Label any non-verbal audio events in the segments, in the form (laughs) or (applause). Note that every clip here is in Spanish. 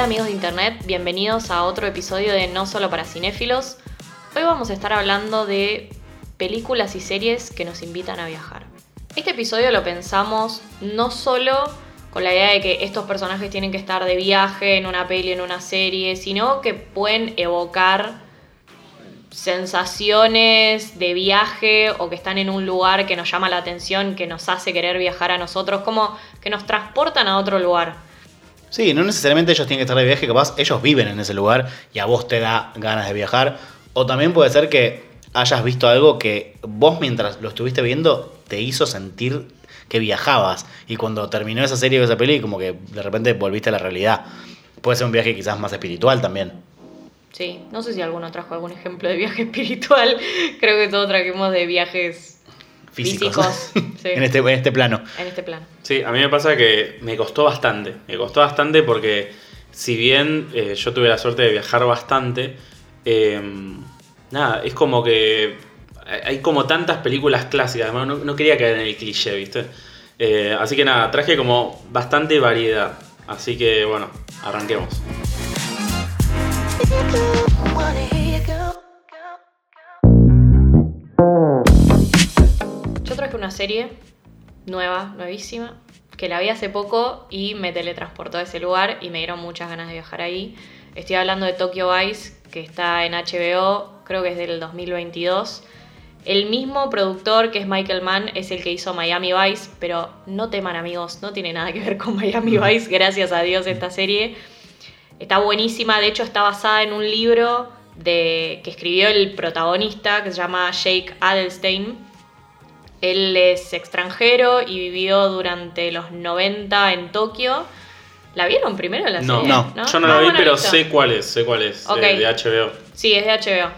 Hola amigos de internet, bienvenidos a otro episodio de No Solo para Cinéfilos. Hoy vamos a estar hablando de películas y series que nos invitan a viajar. Este episodio lo pensamos no solo con la idea de que estos personajes tienen que estar de viaje en una peli, en una serie, sino que pueden evocar sensaciones de viaje o que están en un lugar que nos llama la atención, que nos hace querer viajar a nosotros, como que nos transportan a otro lugar. Sí, no necesariamente ellos tienen que estar de viaje, capaz ellos viven en ese lugar y a vos te da ganas de viajar. O también puede ser que hayas visto algo que vos mientras lo estuviste viendo te hizo sentir que viajabas. Y cuando terminó esa serie o esa peli, como que de repente volviste a la realidad. Puede ser un viaje quizás más espiritual también. Sí, no sé si alguno trajo algún ejemplo de viaje (laughs) espiritual. Creo que todos trajimos de viajes Físicos. físicos. (laughs) sí, en, este, en este plano. en este plano. Sí, a mí me pasa que me costó bastante. Me costó bastante porque si bien eh, yo tuve la suerte de viajar bastante, eh, nada, es como que hay como tantas películas clásicas, además no, no quería caer en el cliché, ¿viste? Eh, así que nada, traje como bastante variedad. Así que bueno, arranquemos. Serie nueva, nuevísima, que la vi hace poco y me teletransportó a ese lugar y me dieron muchas ganas de viajar ahí. Estoy hablando de Tokyo Vice, que está en HBO, creo que es del 2022. El mismo productor que es Michael Mann es el que hizo Miami Vice, pero no teman amigos, no tiene nada que ver con Miami Vice, gracias a Dios esta serie. Está buenísima, de hecho está basada en un libro de, que escribió el protagonista que se llama Jake Adelstein. Él es extranjero y vivió durante los 90 en Tokio. ¿La vieron primero la No, serie? no, yo no la Ah, vi, pero sé cuál es, sé cuál es, de, HBO. Sí, es de HBO.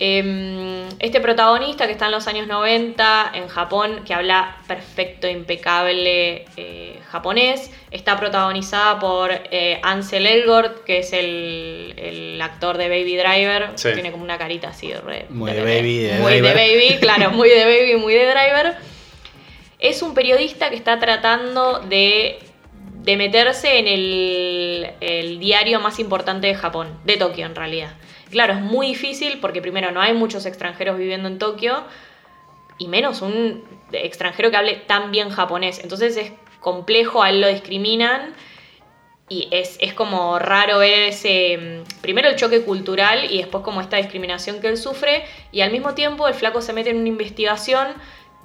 Em, este protagonista que está en los años 90 en Japón, que habla perfecto, impecable eh, japonés, está protagonizada por eh, Ansel Elgort, que es el, el actor de Baby Driver. Sí. Tiene como una carita así, re- Muy de Baby, de muy Driver. de Baby, (laughs) claro, muy de Baby, muy de Driver. Es un periodista que está tratando de, de meterse en el, el diario más importante de Japón, de Tokio en realidad. Claro, es muy difícil porque primero no hay muchos extranjeros viviendo en Tokio y menos un extranjero que hable tan bien japonés. Entonces es complejo, a él lo discriminan y es, es como raro ver ese, mm, primero el choque cultural y después como esta discriminación que él sufre y al mismo tiempo el flaco se mete en una investigación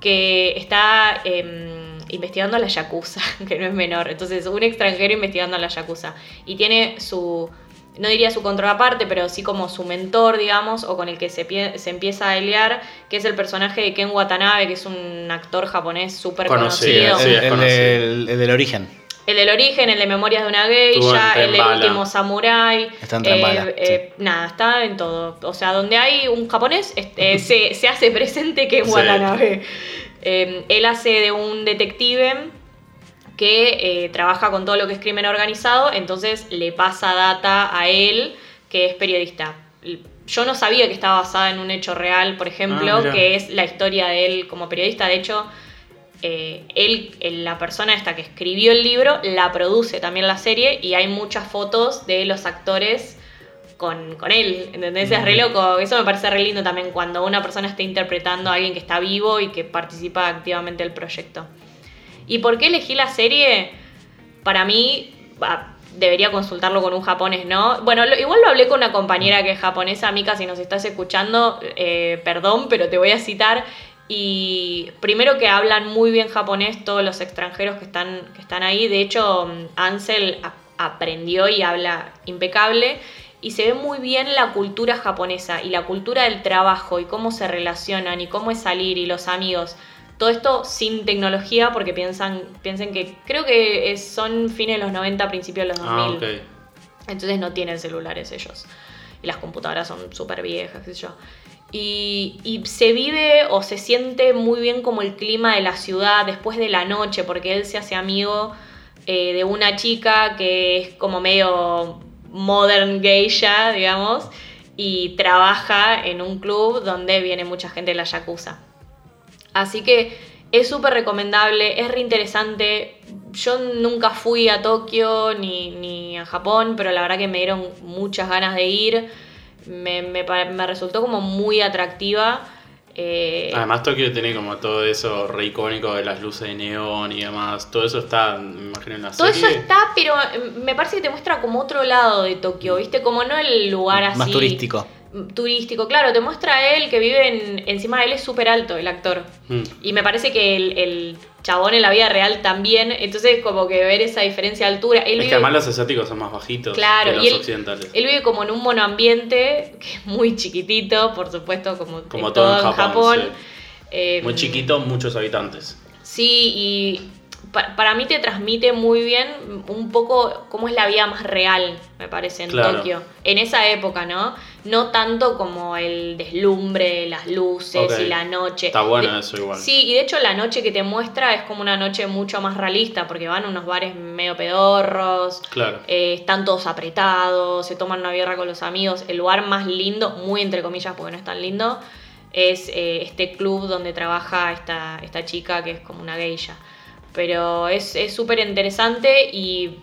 que está em, investigando a la Yakuza, (laughs) que no es menor. Entonces un extranjero investigando a la Yakuza y tiene su, no diría su contraparte, pero sí como su mentor, digamos, o con el que se, se empieza a aliar, que es el personaje de Ken Watanabe, que es un actor japonés súper Conocido, conocido. sí, el, es el conocido. del, el del origen. El del origen, el de Memorias de una geisha, el del último samurai. Está en Bala, eh, Nada, está en todo. O sea, donde hay un japonés, este, (laughs) se, se hace presente que es Sí. Watanabe. Eh, él hace de un detective que eh, trabaja con todo lo que es crimen organizado, entonces le pasa data a él, que es periodista. Yo no sabía que estaba basada en un hecho real, por ejemplo, Ah, que es la historia de él como periodista. De hecho, eh, él, la persona esta que escribió el libro, la produce también la serie y hay muchas fotos de los actores con, con él, ¿entendés? Es re loco, eso me parece re lindo también cuando una persona está interpretando a alguien que está vivo y que participa activamente del proyecto. ¿Y por qué elegí la serie? Para mí, bah, debería consultarlo con un japonés, ¿no? Bueno, lo- igual lo hablé con una compañera que es japonesa, Mika, si nos estás escuchando, eh, perdón, pero te voy a citar. Y primero que hablan muy bien japonés todos los extranjeros que están, que están ahí. De hecho, Ansel aprendió y habla impecable. Y se ve muy bien la cultura japonesa y la cultura del trabajo y cómo se relacionan y cómo es salir y los amigos. Todo esto sin tecnología porque piensan, piensen que creo que son fines de los 90, principios de los 2000. Ah. Entonces no tienen celulares ellos. Y las computadoras son súper viejas, qué sé yo. Y, y se vive o se siente muy bien como el clima de la ciudad después de la noche, porque él se hace amigo eh, de una chica que es como medio modern geisha, digamos, y trabaja en un club donde viene mucha gente de la Yakuza. Así que es súper recomendable, es re interesante. yo nunca fui a Tokio ni, ni a Japón, pero la verdad que me dieron muchas ganas de ir. Me, me resultó como muy atractiva. Eh, Además Tokio tiene como todo eso re icónico de las luces de neón y demás. Todo eso está, me imagino, en la todo eso está, pero eh, me parece que te muestra como otro lado de Tokio, ¿viste? Como no el lugar así. Más turístico. Turístico, claro, te muestra a él que vive en. Encima de él es súper alto, el actor. Mm. Y me parece que el, el chabón en la vida real también. Entonces, como que ver esa diferencia de altura. Él Es vive, que además los asiáticos son más bajitos Claro, que los y él- occidentales. él vive como en un monoambiente, que es muy chiquitito, por supuesto, como, Como en todo todo en Japón. Eh, Muy chiquito, muchos habitantes. Sí, y pa- para mí te transmite muy bien un poco cómo es la vida más real, me parece, en Claro. Tokio. En esa época, ¿no? No tanto como el deslumbre, las luces y la noche. Está bueno De- eso igual. Sí, y de hecho la noche que te muestra es como una noche mucho más realista, porque van a unos bares medio pedorros, Claro. eh, están todos apretados, se toman una birra con los amigos. El lugar más lindo, muy entre comillas porque no es tan lindo, es eh, este club donde trabaja esta, esta chica que es como una geisha. Pero es es súper interesante y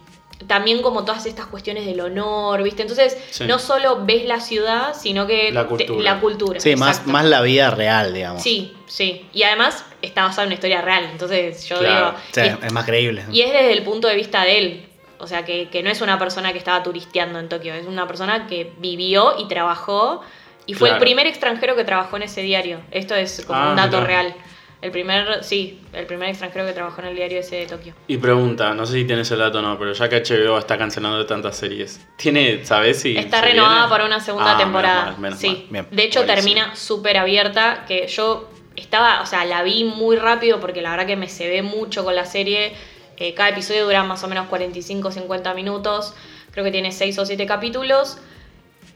también como todas estas cuestiones del honor, ¿viste? Entonces, Sí. no solo ves la ciudad, sino que La te- cultura. la cultura, Sí, más, más la vida real, digamos. Sí, sí. Y además está basado en una historia real. Entonces yo Claro. digo. Y- es más creíble. y es desde el punto de vista de él. O sea, que, que no es una persona que estaba turisteando en Tokio, es una persona que vivió y trabajó. Y fue Claro. el primer extranjero que trabajó en ese diario. Esto es como Ah, un dato real. El primer, sí, el primer extranjero que trabajó en el diario ese de Tokio. Y pregunta, no sé si tienes el dato o no, pero ya que HBO está cancelando tantas series, ¿tiene, sabes si Está se renovada viene? para una segunda Ah, menos temporada. mal, menos sí. mal. Bien. De hecho, Buenísimo. termina súper abierta. Que yo estaba, o sea, la vi muy rápido porque la verdad que me se ve mucho con la serie. Eh, cada episodio dura más o menos 45-50 minutos. Creo que tiene 6 o 7 capítulos.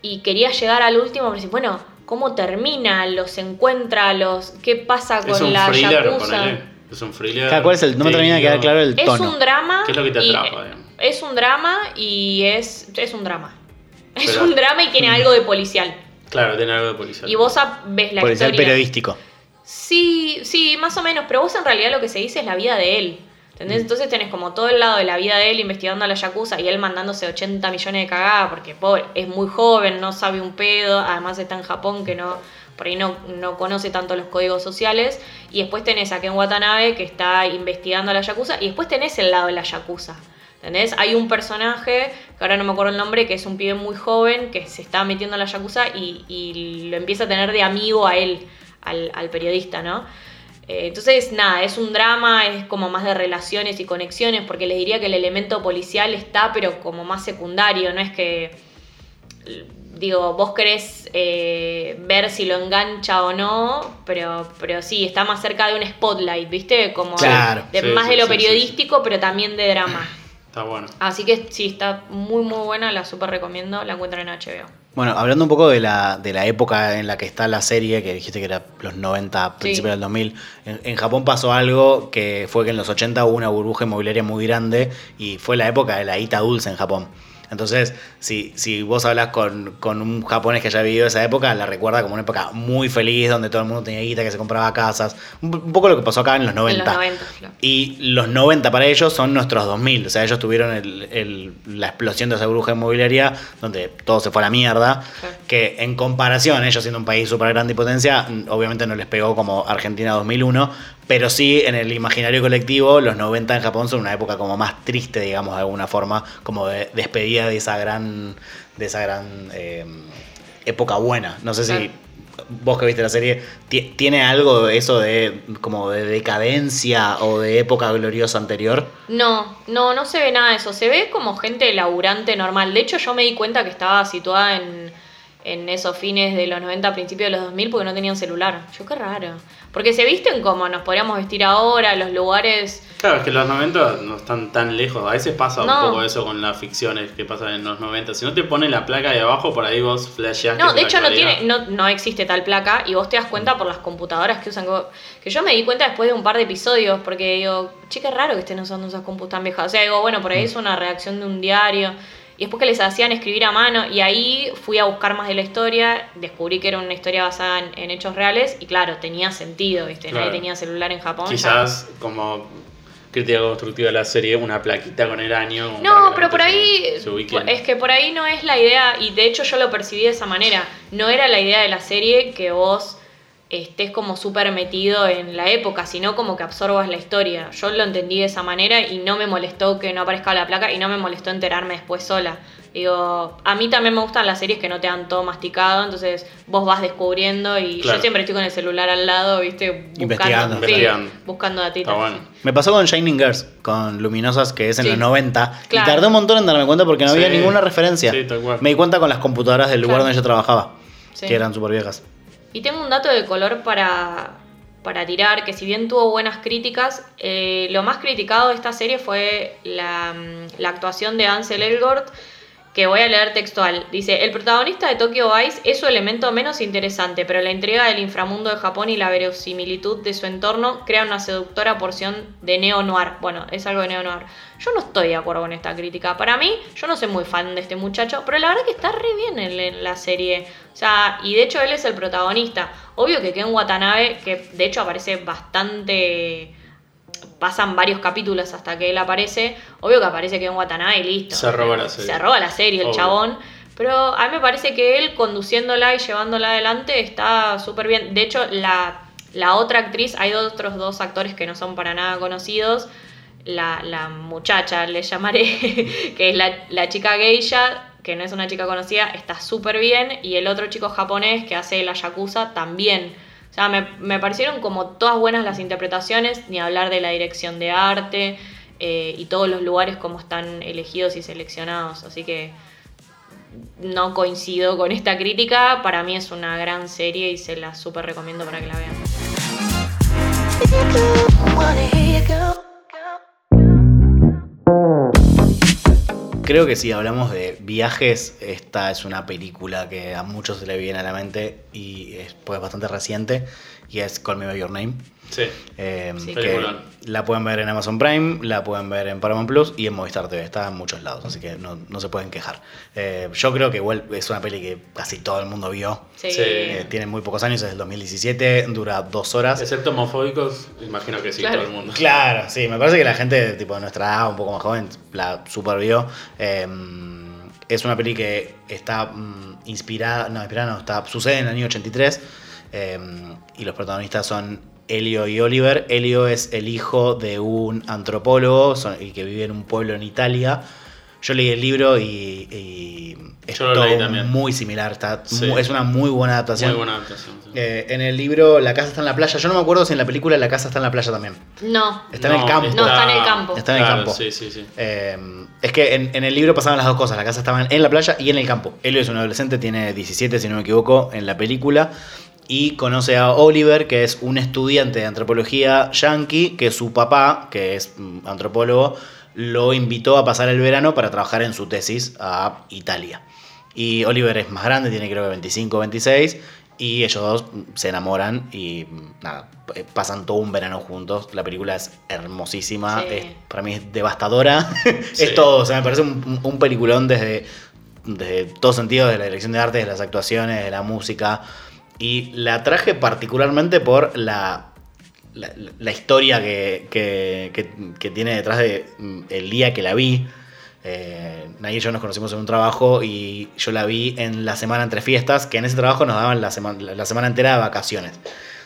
Y quería llegar al último, pero decir, bueno, ¿cómo termina? ¿Los encuentra? los ¿Qué pasa con Es un la thriller, Yakuza? Es un thriller. Claro, ¿cuál es el, no me termina de quedar claro el Es tono. un drama. ¿Qué es lo que te y- atrapa, digamos? Es un drama y es, es un drama. (laughs) Es Pero- un drama y tiene algo de policial. Claro, tiene algo de policial. Y vos ves la Policial historia. periodístico. Sí, sí, más o menos, pero vos en realidad lo que se dice es la vida de él. ¿Entendés? Entonces tenés como todo el lado de la vida de él investigando a la Yakuza y él mandándose 80 millones de cagadas porque pobre, es muy joven, no sabe un pedo, además está en Japón que no por ahí no, no conoce tanto los códigos sociales. Y después tenés a Ken Watanabe que está investigando a la Yakuza y después tenés el lado de la Yakuza. ¿Entendés? Hay un personaje, que ahora no me acuerdo el nombre, que es un pibe muy joven que se está metiendo a la Yakuza y, y lo empieza a tener de amigo a él, al, al periodista, ¿no? Eh, entonces, nada, es un drama, es como más de relaciones y conexiones, porque les diría que el elemento policial está, pero como más secundario, no es que, digo, vos querés eh, ver si lo engancha o no, pero, pero sí, está más cerca de un spotlight, ¿viste? Como de- Claro. de, Sí, más sí, de lo sí, sí, periodístico, pero también de drama. Está bueno. Así que sí, está muy, muy buena, la super recomiendo, la encuentran en HBO. Bueno, hablando un poco de la, de la época en la que está la serie, que dijiste que era los 90, principios del 2000, en, en Japón pasó algo que fue que en los 80 hubo una burbuja inmobiliaria muy grande y fue la época de la guita dulce en Japón. Entonces, si, si vos hablas con, con un japonés que haya vivido esa época, la recuerda como una época muy feliz, donde todo el mundo tenía guita, que se compraba casas. Un, un poco lo que pasó acá en los 90. En los 90, claro. Y los 90 para ellos son nuestros 2000. O sea, ellos tuvieron el- el- la explosión de esa burbuja inmobiliaria donde todo se fue a la mierda. Claro. Que en comparación, ellos siendo un país súper grande y potencia, obviamente no les pegó como Argentina 2001. Pero sí, en el imaginario colectivo, los 90 en Japón son una época como más triste, digamos, de alguna forma, como de despedida de esa gran, de esa gran eh, época buena. No sé si vos que viste la serie, ti- ¿tiene algo de eso de como de decadencia o de época gloriosa anterior? No, no, no se ve nada de eso. Se ve como gente laburante normal. De hecho, yo me di cuenta que estaba situada en, en esos fines de los 90, principios de los 2000, porque no tenían celular. Yo, qué raro. Porque se visten como nos podríamos vestir ahora, los lugares. Claro, es que los 90 no están tan lejos. A veces pasa No. un poco eso con las ficciones que pasan en los 90. Si no te ponen la placa de abajo, por ahí vos flasheás. No, de hecho no tiene, no, no existe tal placa y vos te das cuenta por las computadoras que usan. Que yo me di cuenta después de un par de episodios, porque digo, che, qué raro que estén usando esas compus tan viejas. O sea, digo, bueno, por ahí es una redacción de un diario. Y después que les hacían escribir a mano, y ahí fui a buscar más de la historia, descubrí que era una historia basada en, en hechos reales, y claro, tenía sentido, ¿viste? Claro. Nadie tenía celular en Japón. ya- Quizás como crítica constructiva de la serie, una plaquita con el año. No, pero por ahí, es que por ahí no es la idea, y de hecho yo lo percibí de esa manera, no era la idea de la serie que vos estés como súper metido en la época, sino como que absorbas la historia. Yo lo entendí de esa manera y no me molestó que no aparezca la placa y no me molestó enterarme después sola. Digo, a mí también me gustan las series que no te dan todo masticado, entonces vos vas descubriendo y Claro. yo siempre estoy con el celular al lado, viste, buscando, Investigando. sí, Investigando. buscando datitas. Está bueno. Me pasó con Shining Girls, con Luminosas, que es en Sí. los 90. Claro. Y tardé un montón en darme cuenta porque no había ninguna referencia. Sí, tal cual. Me di cuenta con las computadoras del lugar Claro. donde yo trabajaba, Sí. que eran súper viejas. Y tengo un dato de color para, para tirar, que si bien tuvo buenas críticas, eh, lo más criticado de esta serie fue la, mm, la actuación de Ansel Elgort, que voy a leer textual. Dice, el protagonista de Tokyo Vice es su elemento menos interesante, pero la entrega del inframundo de Japón y la verosimilitud de su entorno crea una seductora porción de neo-noir. Bueno, es algo de neo-noir. Yo no estoy de acuerdo con esta crítica. Para mí, yo no soy muy fan de este muchacho, pero la verdad que está re bien en, en la serie. O sea, y de hecho él es el protagonista. Obvio que Ken Watanabe, que de hecho aparece bastante... Pasan varios capítulos hasta que él aparece. Obvio que aparece Ken Watanabe y listo. Se roba la serie. Se roba la serie el Obvio. chabón. Pero a mí me parece que él conduciéndola y llevándola adelante está súper bien. De hecho, la, la otra actriz, hay otros dos actores que no son para nada conocidos. La, la muchacha, le llamaré, (laughs) que es la, la chica geisha, que no es una chica conocida, está súper bien. Y el otro chico japonés que hace la yakuza también. O sea, me, parecieron como todas buenas las interpretaciones, ni hablar de la dirección de arte eh, y todos los lugares como están elegidos y seleccionados. Así que no coincido con esta crítica. Para mí es una gran serie y se la súper recomiendo para que la vean. Creo que si hablamos de viajes, esta es una película que a muchos se le viene a la mente y es pues, bastante reciente y es Call Me By Your Name. Sí. eh, Sí. que la pueden ver en Amazon Prime, la pueden ver en Paramount Plus y en Movistar TV. Está en muchos lados, así que no, no se pueden quejar. Eh, yo creo que igual es una peli que casi todo el mundo vio. Sí. Sí. Eh, tiene muy pocos años, es del 2017, dura dos horas. Excepto homofóbicos, imagino que sí, Claro. todo el mundo. Claro, sí, me parece que la gente tipo de nuestra edad, un poco más joven, la super vio. Eh, es una peli que está mm, inspirada, no, inspirada no, está, sucede en el año 83 eh, y los protagonistas son Elio y Oliver. Elio es el hijo de un antropólogo son- y que vive en un pueblo en Italia. Yo leí el libro y, y es Yo lo todo leí también. muy similar, está, Sí. es una muy buena adaptación. Muy buena adaptación. sí. Eh, en el libro La casa está en la playa. Yo no me acuerdo si en la película La casa está en la playa también. No. Está en el campo. No, está en el campo. Está en el campo. Sí, sí, sí. Eh, es que en, en el libro pasaban las dos cosas. La casa estaba en la playa y en el campo. Elio es un adolescente, tiene 17 si no me equivoco en la película. Y conoce a Oliver, que es un estudiante de antropología yankee, que su papá, que es mm, antropólogo, lo invitó a pasar el verano para trabajar en su tesis a Italia. Y Oliver es más grande, tiene creo que 25 o 26. Y ellos dos mm, se enamoran y mm, nada, eh, pasan todo un verano juntos. La película es hermosísima, Sí. es- para mí es devastadora. (laughs) Sí. es todo, o sea, me parece un, un peliculón desde, desde todos sentidos, de la dirección de arte, de las actuaciones, de la música. Y la traje particularmente por la, la, la historia que, que- que- que tiene detrás de mm, el día que la vi. Eh, Nay y yo nos conocimos en un trabajo y yo la vi en la semana entre fiestas, que en ese trabajo nos daban la, sema- la, semana entera de vacaciones.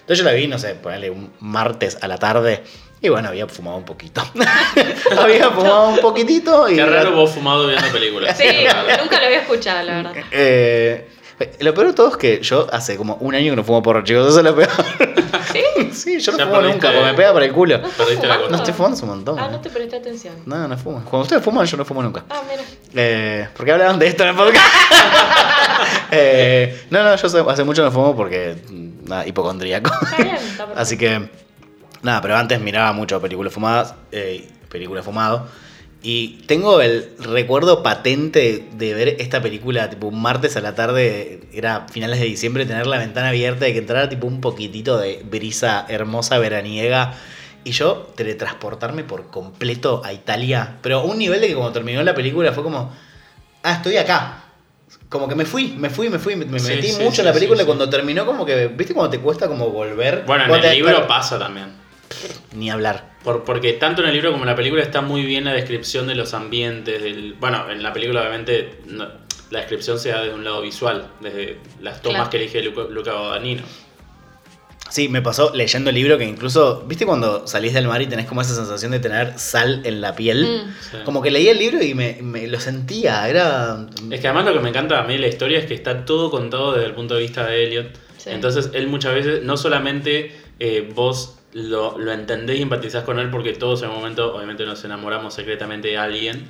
Entonces yo la vi, no sé, ponerle un martes a la tarde. Y bueno, había fumado un poquito. (laughs) había (laughs) fumado un poquitito y... Qué raro vos fumado viendo películas. Sí, nunca lo había escuchado, la verdad. Eh, lo peor de todo es que yo hace como un año que no fumo porro, chicos. Eso es lo peor. (laughs) ¿Sí? (laughs) sí, yo no Ya fumo perdiste- nunca, porque me pega por el culo. ¿No Perdiste la? No estoy fumando hace un montón. Ah, eh. no te presté atención. No, no fumo. Cuando ustedes fuman, yo no fumo nunca. Ah, mira. Eh, ¿Por qué hablaban de esto en el podcast? (laughs) Eh, no, no, yo hace, hace mucho no fumo porque. mm, Nada, hipocondríaco. Está bien, está perfecto. Así que. Nada, pero antes miraba mucho películas fumadas. Eh, películas fumado. Y tengo el recuerdo patente de ver esta película, tipo un martes a la tarde, era finales de diciembre, tener la ventana abierta y que entrara tipo un poquitito de brisa hermosa veraniega. Y yo teletransportarme por completo a Italia. Pero a un nivel de que cuando terminó la película fue como, ah, estoy acá. Como que me fui, me fui, me fui, me, Sí, metí sí, mucho sí, en la película y cuando terminó como que, ¿viste cuando te cuesta como volver? Bueno, en el libro pasa también. Ni hablar. Por- porque tanto en el libro como en la película está muy bien la descripción de los ambientes. Del, bueno, en la película obviamente no- la descripción se da desde un lado visual, desde las tomas Claro. que elige Luca, Luca Guadagnino. Sí, me pasó leyendo el libro que incluso, ¿viste cuando salís del mar y tenés como esa sensación de tener sal en la piel? Mm. Sí. Como que leí el libro y me, me lo sentía, era... Es que además lo que me encanta a mí de la historia es que está todo contado desde el punto de vista de Elliot. Sí. Entonces él muchas veces, no solamente eh, vos lo, lo entendés y empatizás con él porque todos en un momento obviamente nos enamoramos secretamente de alguien,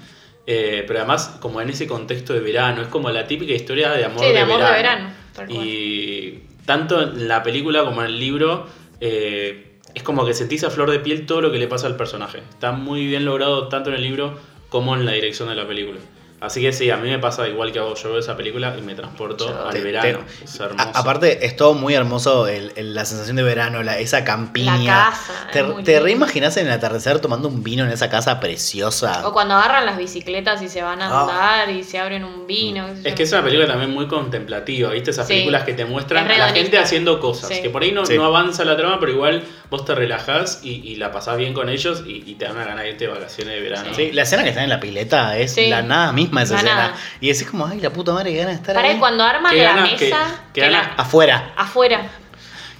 eh, pero además como en ese contexto de verano, es como la típica historia de amor, Sí, de de, amor de verano. verano, tal cual. Y tanto en la película como en el libro... eh, es como que sentís a flor de piel todo lo que le pasa al personaje. Está muy bien logrado tanto en el libro como en la dirección de la película. Así que sí, a mí me pasa igual que vos. Yo veo esa película y me transporto Yo- al Te- verano. te- es hermoso. A- aparte, es todo muy hermoso el- el- la sensación de verano, la, esa campiña. La casa, Te, te lindo. reimaginás en el atardecer tomando un vino en esa casa preciosa. O cuando agarran las bicicletas y se van a Ah. andar y se abren un vino. sé Es que es una película también muy contemplativa, ¿viste? Esas Sí. películas que te muestran Es a la gente haciendo cosas. Sí. Que por ahí no, Sí. no avanza la trama, pero igual vos te relajás y, y la pasás bien con ellos y, y te dan una gana de irte de vacaciones de verano. Sí, la escena que está en la pileta es Sí. la nada misma de esa La escena. nada. Y decís como, ay, la puta madre, que gana de estar Para ahí. ahí, cuando arman Qué la ganas que- mesa, qué que ganas- la- Afuera. afuera.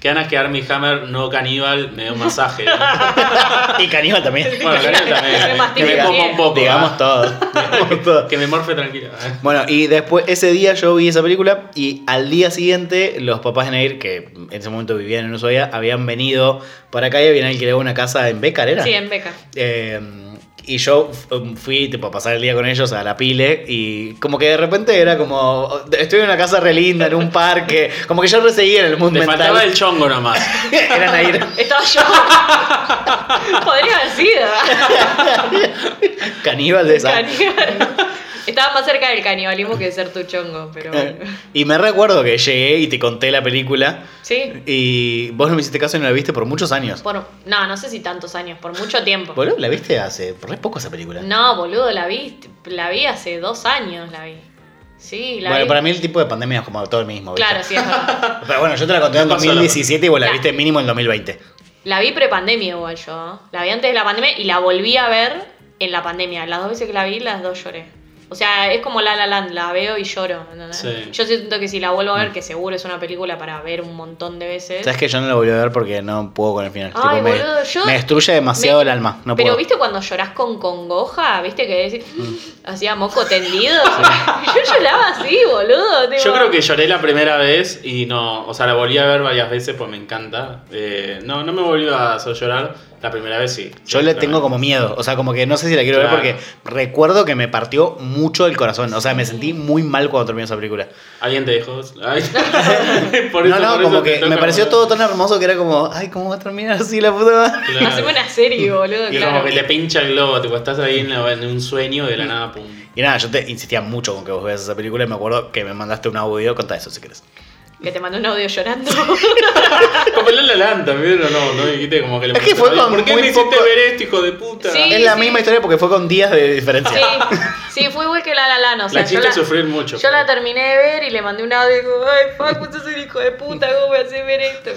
Qué ganas que Armie Hammer, no caníbal, me dé un masaje. ¿no? (laughs) y Caníbal también. (laughs) bueno, caníbal Me también. Que me pie. un poco. Digamos ¿ah? todo. (laughs) Digamos todo. Que me morfe tranquila. ¿eh? Bueno, y después, ese día yo vi esa película y al día siguiente los papás de Nair, que en ese momento vivían en Ushuaia, habían venido para acá y habían alquilado una casa en Becar, ¿era? Sí, en Beca. Eh, y yo fu- fui tipo, a pasar el día con ellos a la pile y como que de repente era como, estoy en una casa re linda, en un parque, como que yo reseguía en el mundo mental. faltaba el chongo nomás. (laughs) era Nair. Estaba yo. (laughs) Podría haber sido. Caníbal de esa. Caníbal. Estaba más cerca del canibalismo que de ser tu chongo, pero bueno. Y me recuerdo que llegué y te conté la película Sí. y vos no me hiciste caso y no la viste por muchos años. Por, no, no sé si tantos años, por mucho tiempo. Boludo, la viste hace re poco esa película. No, boludo, la vi, la vi hace dos años, la vi. Sí, la bueno, vi. para mí el tipo de pandemia es como todo el mismo. ¿viste? Claro, sí, es verdad. (laughs) Pero bueno, yo te la conté en No pasó la 2017 y vos la La- viste mínimo en 2020. La vi prepandemia igual yo. La vi antes de la pandemia y la volví a ver en la pandemia. Las dos veces que la vi, las dos lloré. O sea, es como La La Land, la veo y lloro. ¿entendés? Sí. Yo siento que si la vuelvo a ver, que seguro es una película para ver un montón de veces. Sabes que yo no la volví a ver porque no puedo con el final. Ay, Tipo, me, boludo, yo- me destruye demasiado Me- el alma. No Pero puedo. viste cuando llorás con congoja, viste que decís, Mm. (gasps) hacía moco tendido. (laughs) yo lloraba así, boludo. tipo- Yo creo que lloré la primera vez y no, o sea, la volví a ver varias veces pues me encanta. Eh, no, no me volvió a hacer llorar. La primera vez sí. Yo le tengo como miedo. O sea, como que no sé si la quiero Claro. ver porque recuerdo que me partió mucho el corazón. O sea, me sentí muy mal cuando terminó esa película. ¿Alguien te? Ay. (laughs) Por no, eso- no, por como eso que me pareció todo tan hermoso que era como, ay, ¿cómo va a terminar así la puta madre? Claro. Haceme una serie, (laughs) boludo. Y claro. como que te pincha el globo, tipo, estás ahí en, la- en un sueño y de la nada, pum. Y nada, yo te insistía mucho con que vos veas esa película y me acuerdo que me mandaste un audio. Contá eso si querés. Que te mandé un audio llorando. (laughs) Como La La Land también, ¿o no? ¿No dijiste como que le Es que fue con ¿Por qué muy me hiciste poco- ver esto, hijo de puta? Sí. es la misma historia porque fue con días de diferencia. Sí, sí, fue igual que La La Land. O sea, la yo hiciste la, sufrir mucho. yo la terminé de ver y le mandé un audio y digo, ay, fuck, vos sos un hijo de puta, ¿cómo me haces ver esto?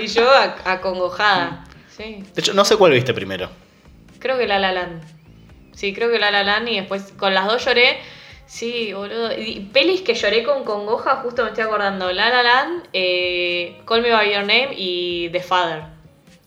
Y yo ac- acongojada. Sí, De hecho, no sé cuál viste primero. creo que La La Land. Sí, creo que La La Land y después con las dos lloré. Sí, boludo. Y pelis que lloré con congoja, justo me estoy acordando. La La Land, eh, Call Me By Your Name y The Father.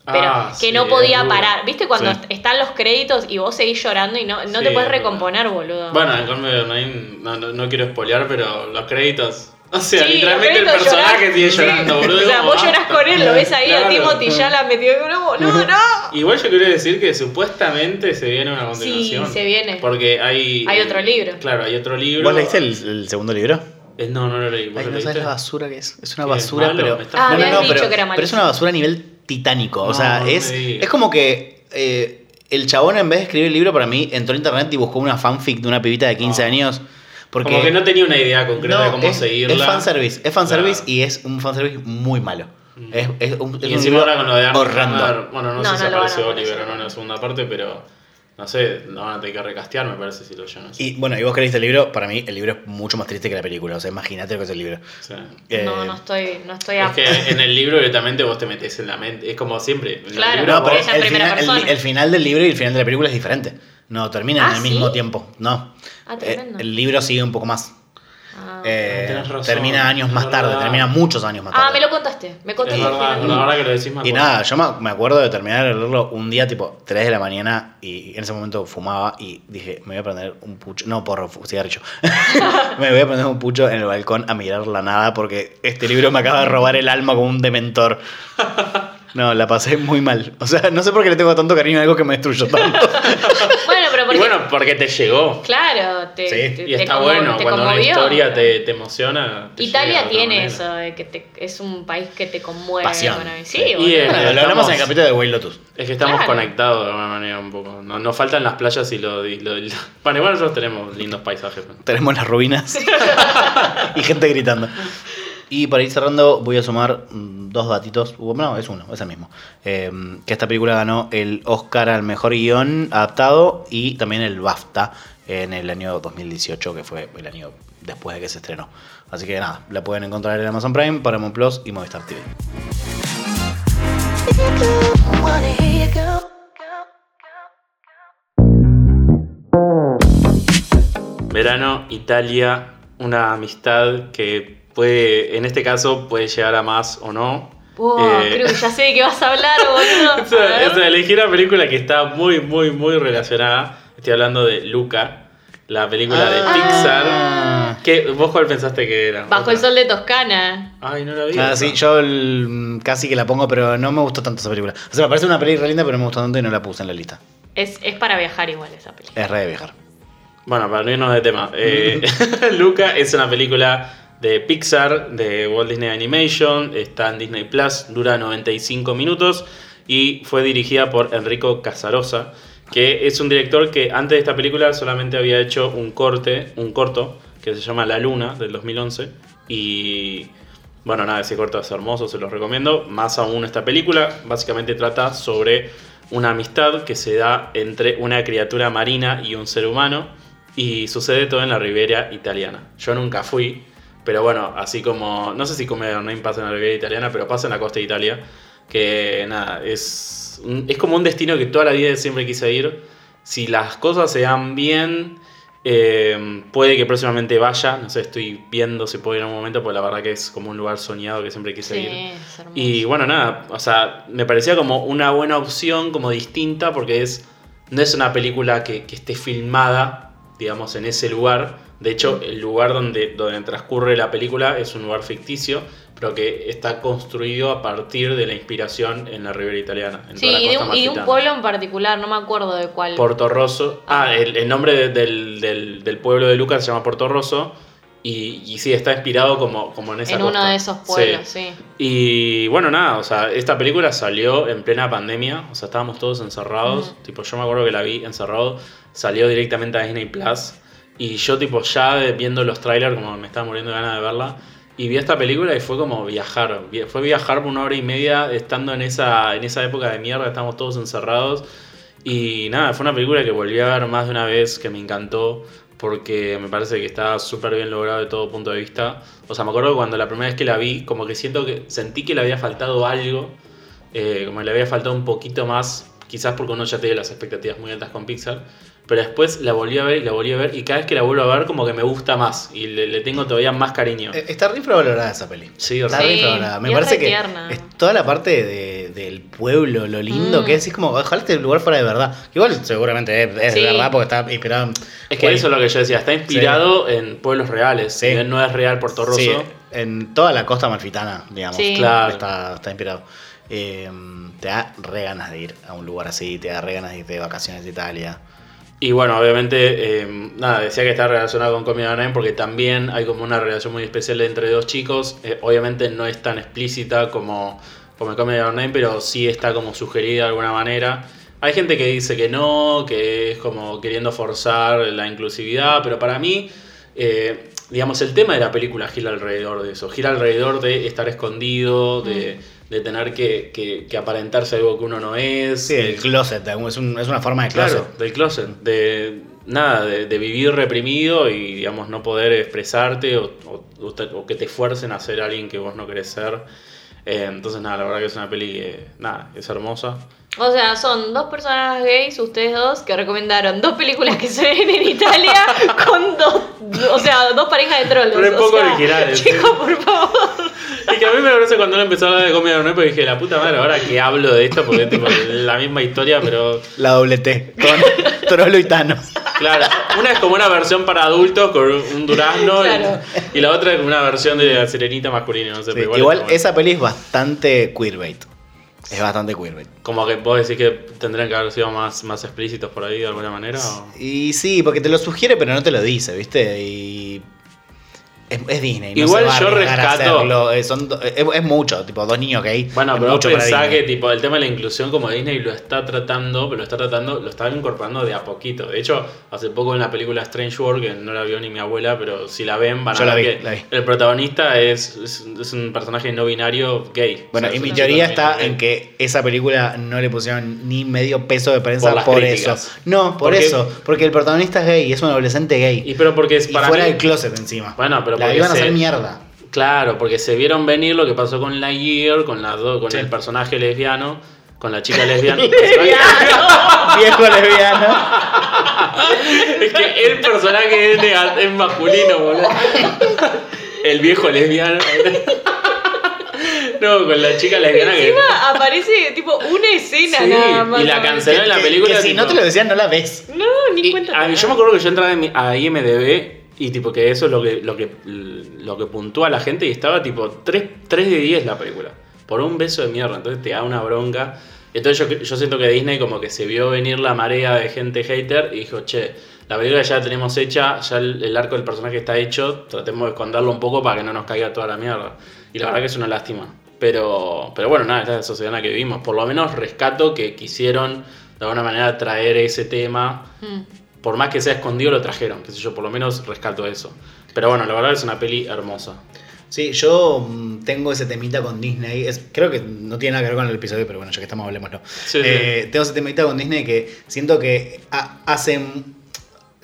Pero Ah, que sí, no podía parar. ¿Viste cuando Sí. están los créditos y vos seguís llorando y no, no Sí, te puedes recomponer, boludo? Bueno, en Call Me By Your Name, no, no, no quiero spoilear, pero los créditos. O sea, Sí, literalmente el personaje llorás. sigue Sí. llorando, boludo. O sea, vos llorás basta. con él, lo ves ahí a Claro. Timothy ya la metió no, no, no. Igual yo quiero decir que supuestamente se viene una continuación. Sí, se viene. Porque hay. Hay otro libro. Claro, hay otro libro. ¿Vos leíste el, el segundo libro? Eh, no, no lo leí. ¿Vos Ay, lo sabes la basura que es. Es una ¿Qué, basura, malo? pero. ¿Me estás Ah, no, no, dicho pero, que era pero es una basura a nivel titánico. o sea, no es, es como que. eh, el chabón, en vez de escribir el libro, para mí, entró a internet y buscó una fanfic de una pibita de 15 Ah. años. Porque Como que no tenía una idea concreta de no, cómo es, seguirla. Es fanservice. Es fanservice Claro. y es un fanservice muy malo. Mm. Es, es un, es Y encima ahora con lo de. Hammer, bueno, no, No, sé si apareció. Oliver o no en la segunda parte, pero no sé, no van a tener que recastear, me parece, si lo llenan. Y bueno, y vos que leíste el libro, para mí el libro es mucho más triste que la película. O sea, imagínate lo que es el libro. Eh, No, no estoy, no estoy es que en el libro directamente vos te metes en la mente, es como siempre. en el Claro, libro No, pero vos- el primera final, el final del libro y el final de la película es diferente. No terminan ¿Ah, en el mismo tiempo. No. Ah, Eh, tremendo. el libro sigue un poco más. Ah, Eh, razón, termina años más tarde, termina muchos años más tarde. Ah, me lo contaste. Me contaste. verdad que lo decís me Y nada, yo me- acuerdo de terminar de leerlo un día tipo 3 de la mañana y en ese momento fumaba y dije, me voy a prender un pucho, no porro, cigarrillo. (laughs) me voy a prender un pucho en el balcón a mirar la nada porque este libro me acaba de robar el alma como un dementor. No, la pasé muy mal. O sea, no sé por qué le tengo tanto cariño a algo que me destruyó tanto. (laughs) Bueno, Y porque. bueno, porque te llegó. claro, te, Sí, te- Y está bueno, te cuando una conmovió. historia te, te emociona. Italia tiene manera. eso, de que te- es un país que te conmueve. Pasión. Sí, Sí. boludo. Y, Bueno, lo hablamos en el capítulo de Way Lotus. Es que estamos Claro. conectados de alguna manera un poco. No- Nos faltan las playas y lo, y lo- y lo- Bueno, igual nosotros tenemos lindos paisajes. Tenemos las ruinas (laughs) y gente gritando. Y para ir cerrando, voy a sumar mm, dos datitos. Uh, No, es uno, es el mismo. Eh, que esta película ganó el Oscar al mejor guion adaptado y también el BAFTA en el año 2018, que fue el año después de que se estrenó. Así que nada, la pueden encontrar en Amazon Prime, Paramount Plus y Movistar TV. Verano, Italia, una amistad que puede, en este caso, puede llegar a más o no. Wow, Eh, creo que ya sé de qué vas a hablar, (laughs) boludo. o sea, o sea, elegí una película que está muy, muy, muy relacionada. Estoy hablando de Luca, la película de Ah. Pixar. ¿Qué, ¿Vos cuál pensaste que era? Bajo el sol de Toscana. Ay, no la vi. Ah, sí, yo el- casi que la pongo, pero no me gustó tanto esa película. O sea, me parece una película linda, pero no me gustó tanto y no la puse en la lista. Es, es para viajar igual esa película. Es re de viajar. Bueno, para no irnos de tema. eh, (laughs) (laughs) Luca es una película de Pixar, de Walt Disney Animation, está en Disney Plus, dura 95 minutos y fue dirigida por Enrico Casarosa, que es un director que antes de esta película solamente había hecho un corte, un corto, que se llama La Luna, del 2011. Y bueno, nada, ese corto es hermoso, se los recomiendo. Más aún esta película, básicamente trata sobre una amistad que se da entre una criatura marina y un ser humano. Y sucede todo en la Riviera italiana. Yo nunca fui, pero bueno, así como. No sé si Come Name pasa en la Riviera italiana, pero pasa en la costa de Italia. Que nada, es, es como un destino que toda la vida siempre quise ir. Si las cosas se dan bien, eh, puede que próximamente vaya. No sé, estoy viendo si puedo ir en un momento, porque la verdad que es como un lugar soñado que siempre quise Sí, ir. es. Y bueno, nada, o sea, me parecía como una buena opción, como distinta, porque es no es una película que, que esté filmada, digamos, en ese lugar. De hecho, el lugar donde, donde transcurre la película es un lugar ficticio, pero que está construido a partir de la inspiración en la Riviera Italiana. En Sí, toda la y de, un, y de un pueblo en particular, no me acuerdo de cuál. Porto Rosso. Ah, el, el nombre de- del, del- del pueblo de Lucas se llama Porto Rosso. Y, y sí, está inspirado como, como en esa en uno de esos pueblos, sí. Y bueno, nada, o sea, esta película salió en plena pandemia, o sea, estábamos todos encerrados, tipo, yo me acuerdo que la vi encerrado, salió directamente a Disney Plus, y yo tipo ya viendo los trailers, como me estaba muriendo de ganas de verla, y vi esta película y fue como viajar, vi- fue viajar por una hora y media estando en esa, en esa época de mierda, estábamos todos encerrados, y nada, fue una película que volví a ver más de una vez, que me encantó, porque me parece que está súper bien logrado de todo punto de vista. O sea, me acuerdo cuando la primera vez que la vi, como que siento que sentí que le había faltado algo, eh, como le había faltado un poquito más, quizás porque uno ya tiene las expectativas muy altas con Pixar, pero después la volví a ver y la volví a ver y cada vez que la vuelvo a ver como que me gusta más y le, le tengo todavía más cariño. Eh, Está re infravalorada esa peli. Sí, Está re- re Sí, infravalorada. Me parece re que es toda la parte de- del pueblo, lo lindo Mm. que es. Es como, ojalá este lugar fuera de verdad. Igual seguramente es, es Sí. de verdad porque está inspirado en... Es que eso es lo que yo decía, está inspirado en pueblos reales, Sí. no es real Puerto Rosso. Sí, en toda la costa amalfitana, digamos. Sí. Claro. Está, está inspirado. Eh, te da re ganas de ir a un lugar así, te da re ganas de irte de vacaciones de Italia. Y bueno, obviamente, eh, nada, decía que está relacionado con Comida Name porque también hay como una relación muy especial entre dos chicos. Eh, obviamente no es tan explícita como, como en Comedy Name, pero sí está como sugerida de alguna manera. Hay gente que dice que no, que es como queriendo forzar la inclusividad, pero para mí, eh, digamos, el tema de la película gira alrededor de eso. Gira alrededor de estar escondido, de, de tener que, que- que aparentarse algo que uno no es. Sí, el closet, es, un- es una forma de closet. Claro, del closet. De nada, de, de vivir reprimido y digamos no poder expresarte o, o- o te- o que te fuercen a ser alguien que vos no querés ser. Eh, entonces nada, la verdad que es una peli que nada, es hermosa. O sea, son dos personas gays, ustedes dos, que recomendaron dos películas que se ven en Italia (laughs) con dos, o sea, dos parejas de trolos. Re o poco sea, originales, (laughs) Chicos, por favor. Y que a mí me parece cuando uno empezó a hablar de comida no dije, la puta madre, ahora que hablo de esto, porque es tipo la misma historia, pero La doble T, con Trollo y Tano. claro, una es como una versión para adultos con un durazno y- Claro. y, la otra es como una versión de la sirenita masculina, no sé, Sí, pero igual esa peli es bastante queerbait. Es bastante queerbait. Como que vos decís que tendrían que haber sido más, más explícitos por ahí de alguna manera. o- Y sí, porque te lo sugiere, pero no te lo dice, ¿viste? Y. Es, es Disney. no Igual se va a yo arriesgar a rescato- hacerlo, eh, son do- es, es mucho, tipo, dos niños gay. Bueno, es pero vos mucho para que Disney. tipo, el tema de la inclusión como Disney lo está tratando, pero lo está tratando, lo está incorporando de a poquito. De hecho, hace poco en la película Strange World, que no la vio ni mi abuela, pero si la ven van a la ver vi, que la vi. el protagonista es, es, es un personaje no binario gay. Bueno, O sea, y es mi un teoría chico está en que esa película no le pusieron ni medio peso de prensa Por las por, críticas. eso. No, por eso. Porque el protagonista es gay, es un adolescente gay. Y pero porque es Y para fuera mí- del closet encima. Bueno, pero La iban a hacer mierda. Claro, porque se vieron venir lo que pasó con Lightyear, con las dos, con Sí. el personaje lesbiano, con la chica (laughs) lesbiana. Viejo lesbiano. (laughs) es que el personaje es, es masculino, boludo. El viejo lesbiano. No, con la chica lesbiana que. Encima aparece tipo una escena Sí, nada más. y la ¿no? cancelaron en la película. que si tipo- no te lo decían, no la ves. No, ni Y cuenta. a mí- yo me acuerdo que yo entraba en mi- a IMDB y tipo que eso es lo que, lo que, lo que puntúa a la gente y estaba tipo 3, 3 de 10 la película. Por un beso de mierda. Entonces te da una bronca. Entonces yo, yo siento que Disney como que se vio venir la marea de gente hater y dijo, che, la película ya la tenemos hecha, ya el, el arco del personaje está hecho, tratemos de esconderlo un poco para que no nos caiga toda la mierda. Y la verdad que es una lástima. Pero, pero bueno, nada, esta es la sociedad en la que vivimos. Por lo menos rescato que quisieron de alguna manera traer ese tema Mm. Por más que sea escondido, lo trajeron, qué sé yo, por lo menos rescato eso. Pero bueno, la verdad es una peli hermosa. Sí, yo mm, tengo ese temita con Disney. Es, creo que no tiene nada que ver con el episodio, pero bueno, ya que estamos, hablemoslo. Sí, Eh, Tengo ese temita con Disney que siento que ha- hacen.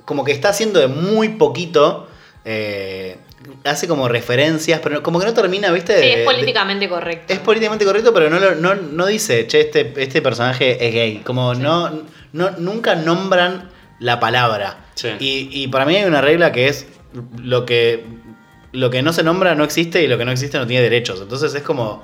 Como que está haciendo de muy poquito. eh, hace como referencias, pero como que no termina, ¿viste? Sí, De- es de- políticamente correcto. es políticamente correcto, pero no, no, no dice, che, este, este personaje es gay. Como no, no, nunca nombran la palabra. Sí. Y, y para mí hay una regla que es lo que, lo que no se nombra no existe y lo que no existe no tiene derechos. Entonces es como,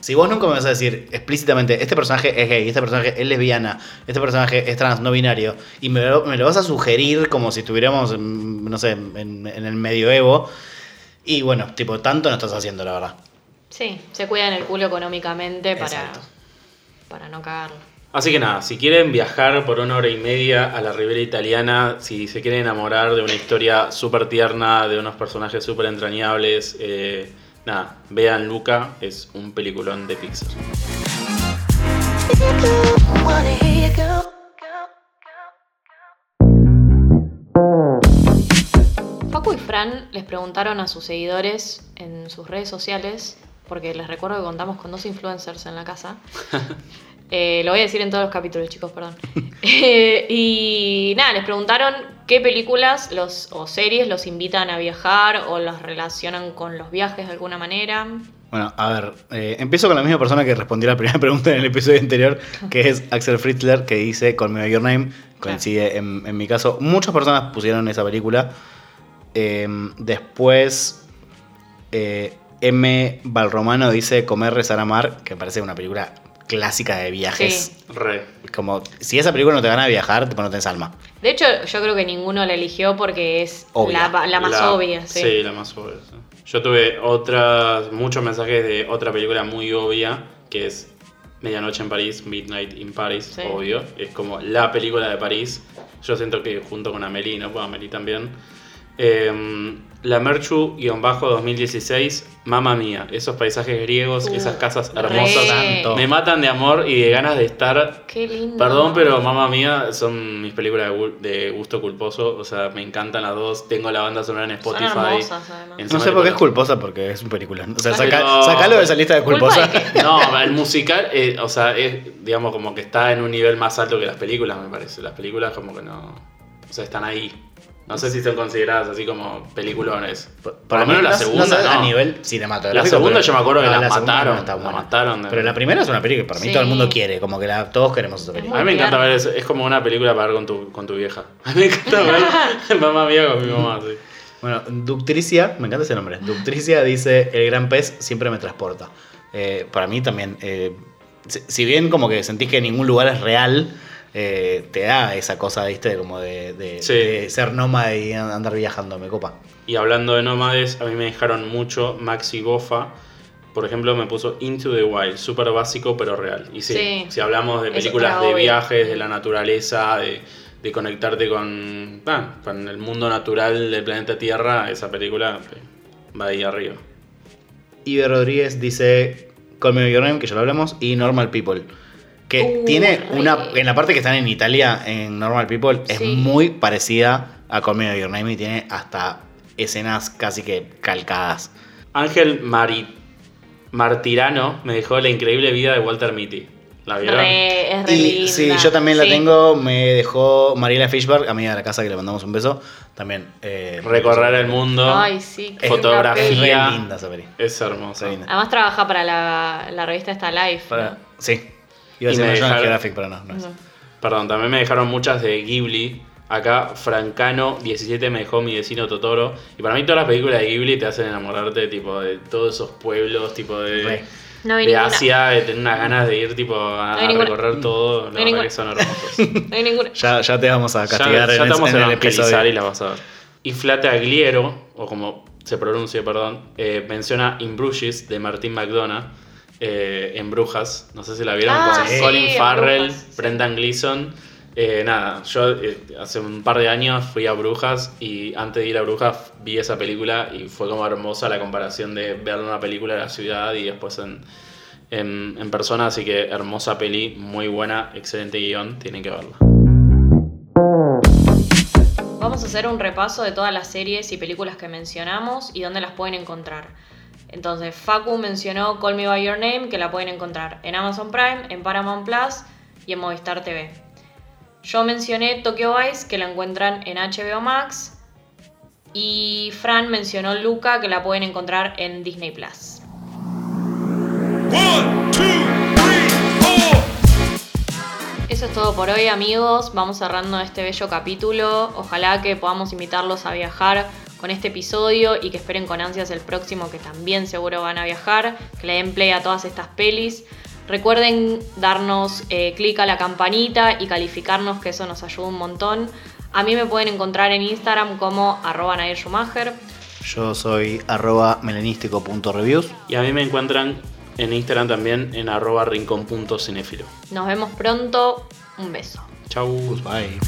si vos nunca me vas a decir explícitamente, este personaje es gay, este personaje es lesbiana, este personaje es trans, no binario, y me lo, me lo vas a sugerir como si estuviéramos, en, no sé, en, en el medioevo. Y bueno, tipo, tanto no estás haciendo, la verdad. Sí, se cuidan el culo económicamente para, Exacto. para no cagarlo. Así que nada, si quieren viajar por una hora y media a la Ribera Italiana, si se quieren enamorar de una historia súper tierna, de unos personajes súper entrañables, eh, nada, vean Luca, es un peliculón de Pixar. Facu y Fran les preguntaron a sus seguidores en sus redes sociales, porque les recuerdo que contamos con dos influencers en la casa. (laughs) Eh, lo voy a decir en todos los capítulos, chicos, perdón. (laughs) Eh, y nada, les preguntaron qué películas los, o series los invitan a viajar o los relacionan con los viajes de alguna manera. Bueno, a ver, eh, empiezo con la misma persona que respondió la primera (laughs) pregunta en el episodio anterior, que es Axel Fritzler, que dice Call Me By Your Name, coincide en, en mi caso. Muchas personas pusieron esa película. Eh, después, M. Balromano dice Comer, Rezar, Amar, que parece una película clásica de viajes. Sí. Re. Como, si esa película no te van a viajar, tipo, no tenés alma. De hecho, yo creo que ninguno la eligió porque es la, la más obvia. Sí. la más obvia. sí. Yo tuve otras, muchos mensajes de otra película muy obvia, que es Medianoche en París, Midnight in Paris, Sí. obvio. Es como la película de París. Yo siento que junto con Amelie, ¿no? Pues Amelie también. Eh, la Merchu-2016, Mamma Mía, esos paisajes griegos, Uh, esas casas hermosas, Tanto. me matan de amor y de ganas de estar Qué lindo. Perdón, pero Mamma Mía son mis películas de gu- de gusto culposo. O sea, me encantan las dos. Tengo la banda sonora en Son Spotify. hermosas, además. Encima No sé por qué es culposa, porque es un película. O sea, saca, Pero- sacalo de esa lista de ¿Culpa culposa. No, el musical, eh, o sea, es, digamos, como que está en un nivel más alto que las películas, me parece. Las películas, como que no. O sea, están ahí. No sé si son consideradas así como peliculones. Por, lo menos la no- segunda. no sé, no. a nivel cinematográfico. La segunda yo me acuerdo que no, la mataron, está la mataron de- Pero la primera es una película que para mí Sí. todo el mundo quiere, como que la, todos queremos esa película. A mí me encanta ver eso. Es como una película para ver con tu, con tu vieja. (laughs) A mí me encanta ver (laughs) mamá mía con mi mamá, sí. Bueno, Ductricia, me encanta ese nombre. Ductricia dice: El gran pez siempre me transporta. Eh, para mí también, eh, si, si bien como que sentís que ningún lugar es real, eh, te da esa cosa, viste, como de, de- Sí. de ser nómada y andar viajando, me copa. Y hablando de nómades, a mí me dejaron mucho Maxi Gofa. Por ejemplo, me puso Into the Wild, súper básico pero real. Y sí, Sí. si hablamos de películas de obvio. viajes, de la naturaleza, de, de conectarte con, ah, con el mundo natural del planeta Tierra, esa película eh, va ahí arriba. Ibe Rodríguez dice Call Me Your Name, que ya lo hablamos, y Normal People. Que Uh, tiene re. una. En la parte que están en Italia, en Normal People, es Sí. muy parecida a Call Me By Your Name y tiene hasta escenas casi que calcadas. Ángel Mari- Martirano me dejó la increíble vida de Walter Mitty. ¿La vieron? Re- es re Y linda. sí, yo también la Sí. tengo. Me dejó Mariela Fishberg, amiga de la casa, que le mandamos un beso. También. eh, Recorrer el mundo. Ay, sí. qué Fotografía. linda Es linda esa. Es linda. Además trabaja para la, la revista esta Life. Para- ¿no? sí. Iba a Y decir me National dejaron- Geographic, pero no, no es. No. Perdón, también me dejaron muchas de Ghibli. Acá, Francano 17 me dejó mi vecino Totoro. Y para mí todas las películas de Ghibli te hacen enamorarte tipo de todos esos pueblos, tipo de, Re. No vi de ninguna. Asia, de tener unas ganas de ir tipo a, No hay a ninguna. recorrer todo. La verdad ninguna. que son hermosos. (laughs) No hay ninguna. Ya, ya te vamos a ya castigar ya en, te vamos en el evangelizar episodio. y la vas a ver. Y Flatagliero, o como se pronuncia, perdón, eh, menciona In Bruges de Martín McDonough. Eh, en Brujas, no sé si la vieron, Ah, con sí, Colin en Farrell, Brujas, sí. Brendan Gleeson. Eh, nada, yo eh, hace un par de años fui a Brujas y antes de ir a Brujas vi esa película y fue como hermosa la comparación de ver una película de la ciudad y después en, en, en persona, así que hermosa peli, muy buena, excelente guion, tienen que verla. Vamos a hacer un repaso de todas las series y películas que mencionamos y dónde las pueden encontrar. Entonces, Facu mencionó Call Me By Your Name, que la pueden encontrar en Amazon Prime, en Paramount Plus y en Movistar TV. Yo mencioné Tokyo Vice, que la encuentran en HBO Max. Y Fran mencionó Luca, que la pueden encontrar en Disney Plus. One, two, three, four. Eso es todo por hoy amigos, vamos cerrando este bello capítulo, ojalá que podamos invitarlos a viajar con este episodio y que esperen con ansias el próximo que también seguro van a viajar, que le den play a todas estas pelis. Recuerden darnos eh, clic a la campanita y calificarnos que eso nos ayuda un montón. A mí me pueden encontrar en Instagram como arroba Nair Schumacher. Yo soy arroba melanístico.reviews. Y a mí me encuentran en Instagram también en arroba rincón.cinefilo. Nos vemos pronto, un beso. Chau. Bye.